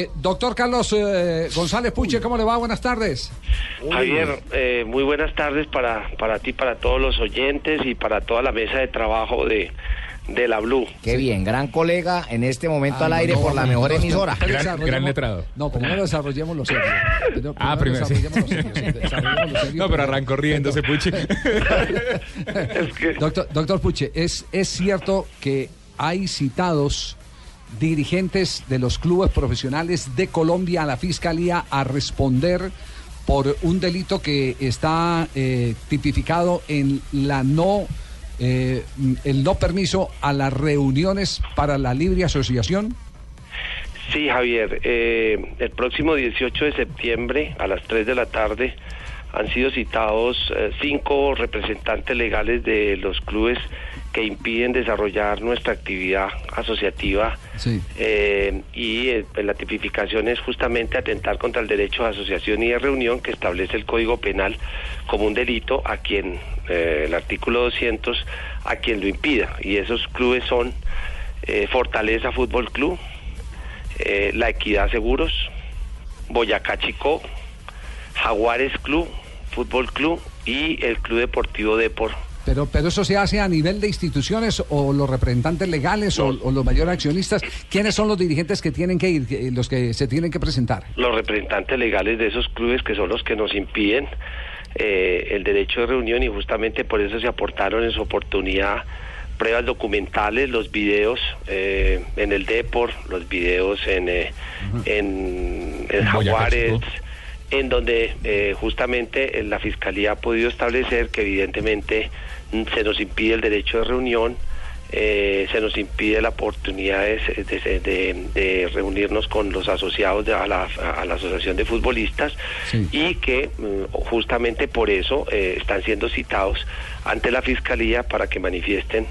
Eh, Doctor Carlos eh, González Puche, ¿cómo le va? Buenas tardes. Javier, eh, muy buenas tardes para, para ti, para todos los oyentes y para toda la mesa de trabajo de, de la Blue. Qué bien, gran colega en este momento Ah, al aire no, por la no, mejor no, emisora. Gran- gran letrado. No, primero desarrollemos los serios. Primero- Ah, primero, sí. desarrollemos los serios, sí, desarrollemos los serios. No, pero arrancó riéndose, Puchi. Es que- Doctor, doctor Puche, ¿es, ¿es cierto que hay citados dirigentes de los clubes profesionales de Colombia a la Fiscalía a responder por un delito que está eh, tipificado en la no eh, el no permiso a las reuniones para la libre asociación? Sí, Javier, eh, el próximo 18 de septiembre a las 3 de la tarde han sido citados eh, cinco representantes legales de los clubes que impiden desarrollar nuestra actividad asociativa Sí. Eh, y eh, pues, la tipificación es justamente atentar contra el derecho de asociación y de reunión que establece el Código Penal como un delito a quien el artículo 200 a quien lo impida y esos clubes son Fortaleza Fútbol Club, La Equidad Seguros, Boyacá Chico, Jaguares Club, Fútbol Club y el Club Deportivo Depor. Pero, pero eso se hace a nivel de instituciones o los representantes legales o, o los mayores accionistas. ¿Quiénes son los dirigentes que tienen que ir, los que se tienen que presentar? los representantes legales de esos clubes que son los que nos impiden eh, el derecho de reunión y justamente por eso se aportaron en su oportunidad pruebas documentales, los videos eh, en el Depor, los videos en, eh, en, en En Boyacá Jaguares. En donde eh, justamente eh, la Fiscalía ha podido establecer que evidentemente mm, se nos impide el derecho de reunión, eh, se nos impide la oportunidad de, de- de- de reunirnos con los asociados de, a, la, a la Asociación de Futbolistas Sí. y que mm, justamente por eso eh, están siendo citados ante la Fiscalía para que manifiesten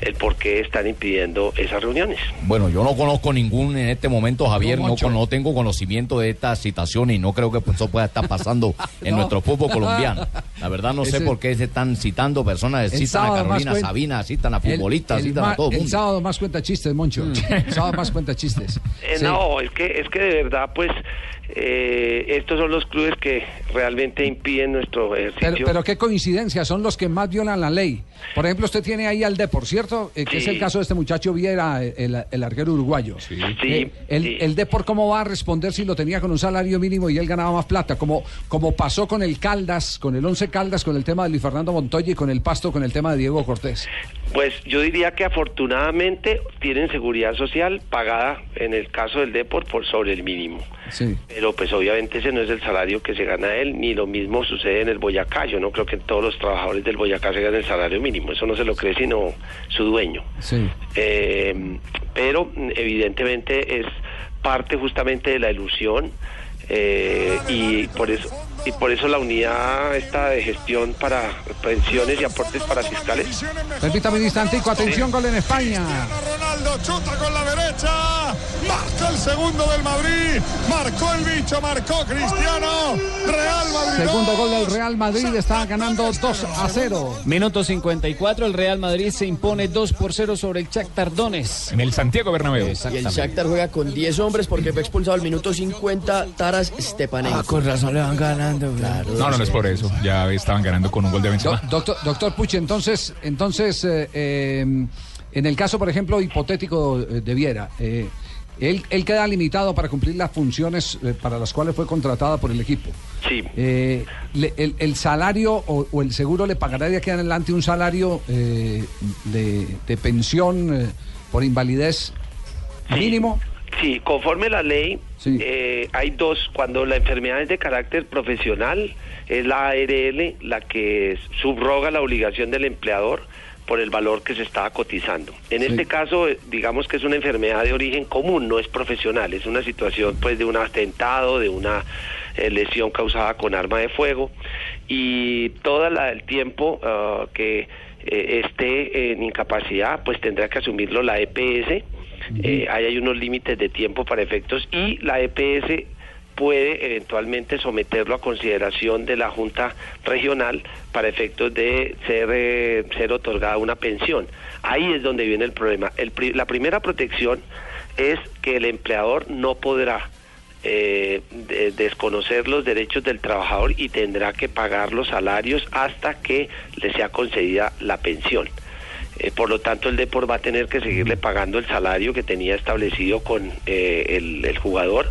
el por qué están impidiendo esas reuniones. Bueno, yo no conozco ningún en este momento, Javier, No, no, no tengo conocimiento de esta situación y no creo que eso pueda estar pasando en No. nuestro fútbol colombiano. La verdad no sé por qué se están citando personas, El citan a Carolina Sabina, citan a futbolistas, el citan ma- a todo el El mundo. sábado más cuenta chistes, Moncho. El sábado más cuenta chistes. Eh, Sí. No, es que, es que de verdad, pues, eh, estos son los clubes que realmente impiden nuestro ejercicio. Pero, pero qué coincidencia, son los que más violan la ley. Por ejemplo, usted tiene ahí al Depor, ¿cierto? Eh, que es el caso de este muchacho Viera, el, el arquero uruguayo. Sí, Eh, el, sí. el Depor, ¿cómo va a responder si lo tenía con un salario mínimo y él ganaba más plata? Como, como pasó con el Caldas, con el Once Caldas, con el tema de Luis Fernando Montoya y con el Pasto, con el tema de Diego Cortés. Pues yo diría que afortunadamente tienen seguridad social pagada en el caso del Deport por sobre el mínimo. Sí. Pero pues obviamente ese no es el salario que se gana él, ni lo mismo sucede en el Boyacá. Yo no creo que todos los trabajadores del Boyacá se ganen el salario mínimo, eso no se lo cree sino su dueño. Sí. Eh, pero evidentemente es parte justamente de la ilusión eh, y por eso y por eso la unidad esta de gestión para pensiones y aportes para fiscales Permítame un instantico, atención, gol en España. Ronaldo chuta con la derecha. Marca el segundo del Madrid. Marcó el bicho, marcó Cristiano. Real Madrid. Segundo gol del Real Madrid, está ganando 2 a 0. Minuto 54, el Real Madrid se impone 2 por 0 sobre el Shakhtar Donetsk. En el Santiago Bernabéu. Y el Shakhtar juega con 10 hombres porque fue expulsado al minuto 50 Taras Stepanenko. con razón le van ganando. Claro, No, no, no es por eso. Ya estaban ganando con un gol de Do- Benzema. doctor, doctor Puche, entonces, entonces eh, eh, en el caso, por ejemplo, hipotético eh, de Viera, eh, él, él queda limitado para cumplir las funciones para las cuales fue contratada por el equipo. sí Eh, le- el, el salario o, o el seguro le pagará de aquí en adelante un salario eh, de, de pensión eh, por invalidez Sí. mínimo. Sí, conforme la ley, Sí. eh, hay dos. Cuando la enfermedad es de carácter profesional, es la ARL la que subroga la obligación del empleador por el valor que se estaba cotizando. En Sí. este caso, eh, digamos que es una enfermedad de origen común, no es profesional, es una situación pues de un atentado, de una eh, lesión causada con arma de fuego y todo el tiempo ah, que eh, esté en incapacidad, pues tendrá que asumirlo la EPS. Eh, ahí hay unos límites de tiempo para efectos y la EPS puede eventualmente someterlo a consideración de la Junta Regional para efectos de ser, eh, ser otorgada una pensión. Ahí es donde viene el problema. La primera protección es que el empleador no podrá eh, de- desconocer los derechos del trabajador y tendrá que pagar los salarios hasta que le sea concedida la pensión. Eh, por lo tanto, el Depor va a tener que seguirle pagando el salario que tenía establecido con eh, el, el jugador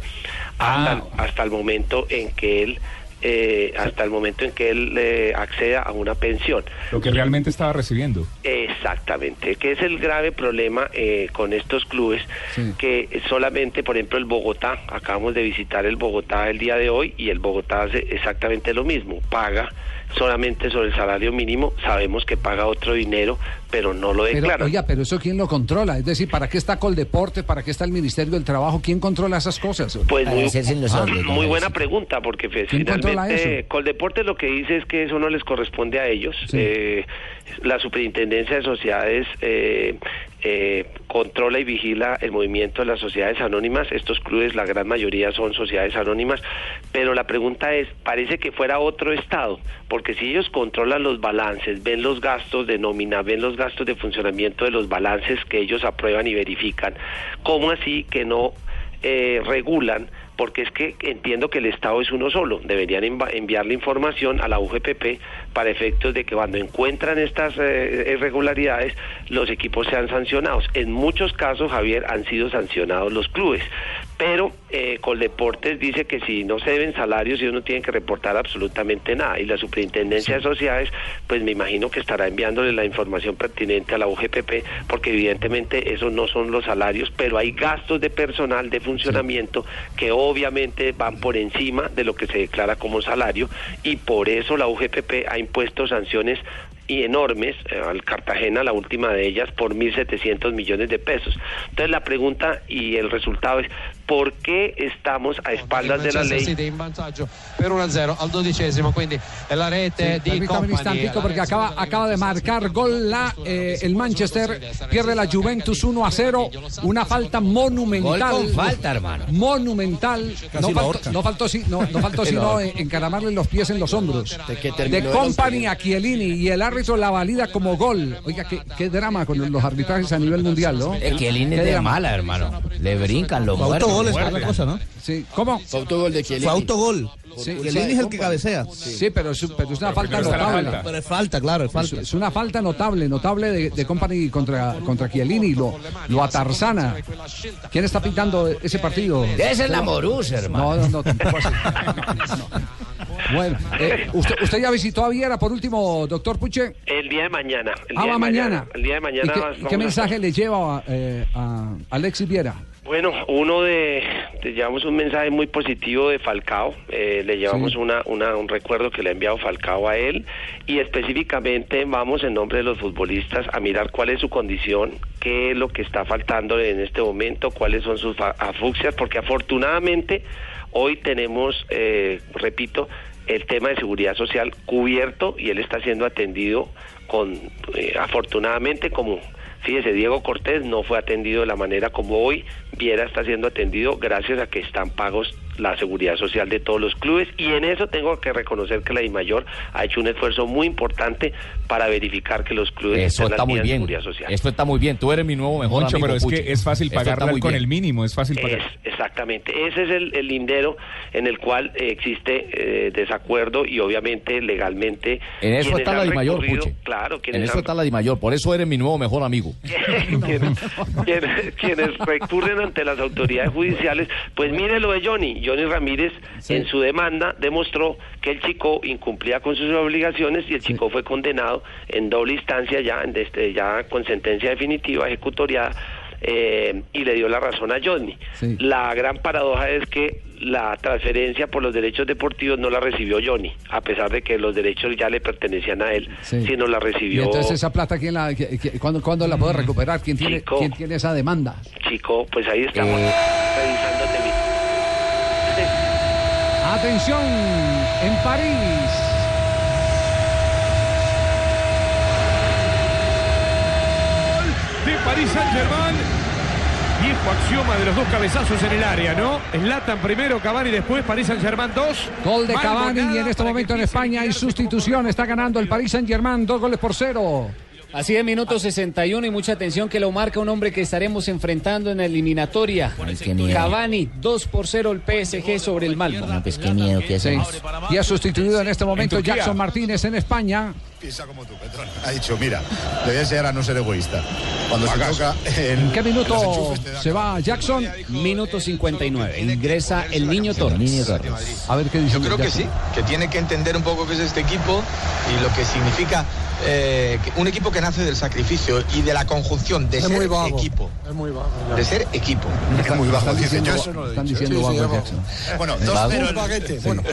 hasta, Ah. hasta el momento en que él eh, hasta el momento en que él acceda a una pensión. Lo que realmente estaba recibiendo. Exactamente, que es el grave problema con estos clubes, Sí. que solamente, por ejemplo, el Bogotá, acabamos de visitar el Bogotá el día de hoy y el Bogotá hace exactamente lo mismo, paga solamente sobre el salario mínimo, sabemos que paga otro dinero, pero no lo Pero, declara. oiga, pero eso quién lo controla? Es decir, ¿para qué está Coldeporte? ¿Para qué está el Ministerio del Trabajo? ¿Quién controla esas cosas? Pues muy, hombres, muy buena pregunta, porque pues, ¿Quién controla finalmente eso? Coldeporte lo que dice es que eso no les corresponde a ellos. Sí. Eh, la Superintendencia de Sociedades eh, eh, controla y vigila el movimiento de las sociedades anónimas. Estos clubes, la gran mayoría son sociedades anónimas, pero la pregunta es, parece que fuera otro Estado, porque si ellos controlan los balances, ven los gastos de nómina, ven los gastos de funcionamiento de los balances que ellos aprueban y verifican, ¿cómo así que no eh, regulan? Porque es que entiendo que el Estado es uno solo. Deberían enviarle información a la UGPP para efectos de que cuando encuentran estas eh, irregularidades, los equipos sean sancionados. En muchos casos, Javier, han sido sancionados los clubes. Pero eh, Coldeportes dice que si no se deben salarios, ellos no tienen que reportar absolutamente nada. Y la Superintendencia de Sociedades, pues me imagino que estará enviándole la información pertinente a la UGPP, porque evidentemente esos no son los salarios, pero hay gastos de personal, de funcionamiento, que obviamente van por encima de lo que se declara como salario, y por eso la UGPP ha impuesto sanciones y enormes eh, al Cartagena, la última de ellas, por 1.700 millones de pesos. Entonces la pregunta y el resultado es, ¿por qué estamos a espaldas de la ley? City in vantaggio per 1-0 al dodicesimo, quindi la rete di un instantico porque acaba, acaba de marcar gol la, eh, el Manchester, pierde la Juventus 1 a 0, una falta monumental. Gol con falta, hermano. Monumental. No faltó, no faltó, no, no faltó sino en- encaramarle los pies en los hombros. De De Company a Chiellini y el árbitro la valida como gol. Oiga, qué, qué drama con los arbitrajes a nivel mundial, ¿no? Es de mala, hermano. Le brincan los muertos. Autogol, es otra cosa, ¿no? Sí, ¿cómo? Fue autogol de Chiellini. Fue autogol. Sí, el es el que cabecea. Sí, pero es, pero es una falta notable. falta. Pero es falta, claro, es Es, falta. es una falta notable, notable de, de Company contra, contra Chiellini, lo, lo atarzana. ¿Quién está pitando ese partido? Debe ser la Morús, hermano. No, no, no, tampoco así. No. Bueno, eh, usted, ¿usted ya visitó a Viera por último, doctor Puche? El día de mañana. El Ah, día de mañana. El día de mañana. ¿Y qué, a mensaje le lleva eh, a Alexis Viera? Bueno, uno de, te llevamos un mensaje muy positivo de Falcao, eh, le llevamos Sí. una, una- un recuerdo que le ha enviado Falcao a él y específicamente vamos en nombre de los futbolistas a mirar cuál es su condición, qué es lo que está faltando en este momento, cuáles son sus afuxias, porque afortunadamente hoy tenemos, eh, repito, el tema de seguridad social cubierto y él está siendo atendido con, eh, afortunadamente como Fíjese, Diego Cortés no fue atendido de la manera como hoy Viera está siendo atendido gracias a que están pagos la seguridad social de todos los clubes y en eso tengo que reconocer que la DIMAYOR ha hecho un esfuerzo muy importante para verificar que los clubes Eso estén está muy bien. seguridad social. Esto está muy bien. Tú eres mi nuevo mejor Moncho, amigo. pero es que es fácil pagarla con bien. el mínimo, es fácil Es, pagar. exactamente, ese es el, el lindero en el cual eh, existe eh, desacuerdo y obviamente legalmente En eso está la Dimayor, Puche. Claro, En eso han- está la Dimayor. Por eso eres mi nuevo mejor amigo. quienes, quienes- quienes recurren ante las autoridades judiciales, pues mire lo de Johnny. Johnny Ramírez en su demanda demostró que el chico incumplía con sus obligaciones y el chico fue condenado en doble instancia ya, en este, ya con sentencia definitiva ejecutoriada eh, y le dio la razón a Johnny. Sí. La gran paradoja es que la transferencia por los derechos deportivos no la recibió Johnny, a pesar de que los derechos ya le pertenecían a él, Sí. sino la Y recibió entonces esa plata, ¿quién la, cuándo, cuándo la puede recuperar? ¿Quién tiene, Chico. ¿quién tiene esa demanda? chico, pues ahí estamos Eh. revisando. Atención, en París. de París Saint-Germain. Viejo axioma de los dos cabezazos en el área, ¿no? Slatan primero, Cavani después, París Saint-Germain 2. Gol de Cavani y en este momento en España hay sustitución. Está ganando el Paris Saint Germain, dos goles por cero. Así de minuto 61 y mucha atención que lo marca un hombre que estaremos enfrentando en la eliminatoria. miedo. Cavani, 2 por 0 el PSG sobre el Malmo. No, pues qué miedo que. Y ha sustituido en este momento En. Jackson Martínez en España. Piensa como tú, Petrón. Ha dicho, mira, le voy a enseñar a no ser egoísta. Cuando se toca en, ¿En qué minuto te se va Jackson? Minuto 59. Ingresa el niño Torres. A ver qué dice Yo creo que sí, que tiene que entender un poco qué es este equipo y lo que significa eh, un equipo que nace del sacrificio y de la conjunción de ser equipo. Es muy bajo. De ser equipo. Es muy bajo, Están dice. diciendo, Yo eso no lo he están dicho. diciendo Sí, vago vago. Bueno, Vago. 2-0 Un paquete. Bueno,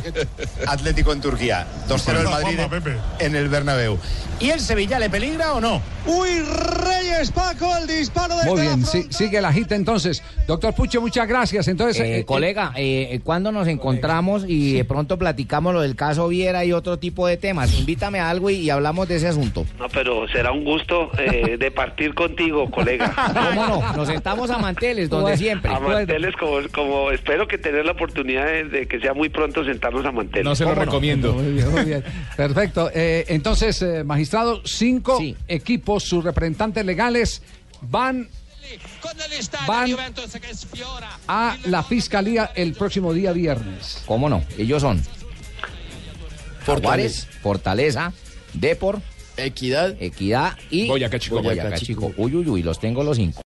Atlético en Turquía, 2-0 el Madrid en el Bernabéu. ¿Y el Sevilla le peligra o no? Uy, Reyes Paco, el disparo de Muy bien, sí, sigue la gita entonces. Doctor Puche, muchas gracias. Entonces, Eh, eh, colega, eh, ¿cuándo nos encontramos y de pronto platicamos lo del caso Viera y otro tipo de temas? Invítame a algo y, y hablamos de ese asunto. No, pero será un gusto eh, de partir contigo, colega. ¿Cómo no? Nos sentamos a manteles, donde Bueno, siempre. A manteles como, como espero que tener la oportunidad de, de que sea muy pronto sentarnos a manteles. No se lo recomiendo. Muy bien, muy bien. Perfecto. Eh, entonces, eh, magistrado, cinco Sí. equipos, sus representantes legales van van a la fiscalía el próximo día viernes. ¿Cómo no? Ellos son Fortaleza. Fortaleza, Depor, Equidad. Equidad y Boyacá Chico. Boyacá Chico. Uy, uy, uy, los tengo los cinco.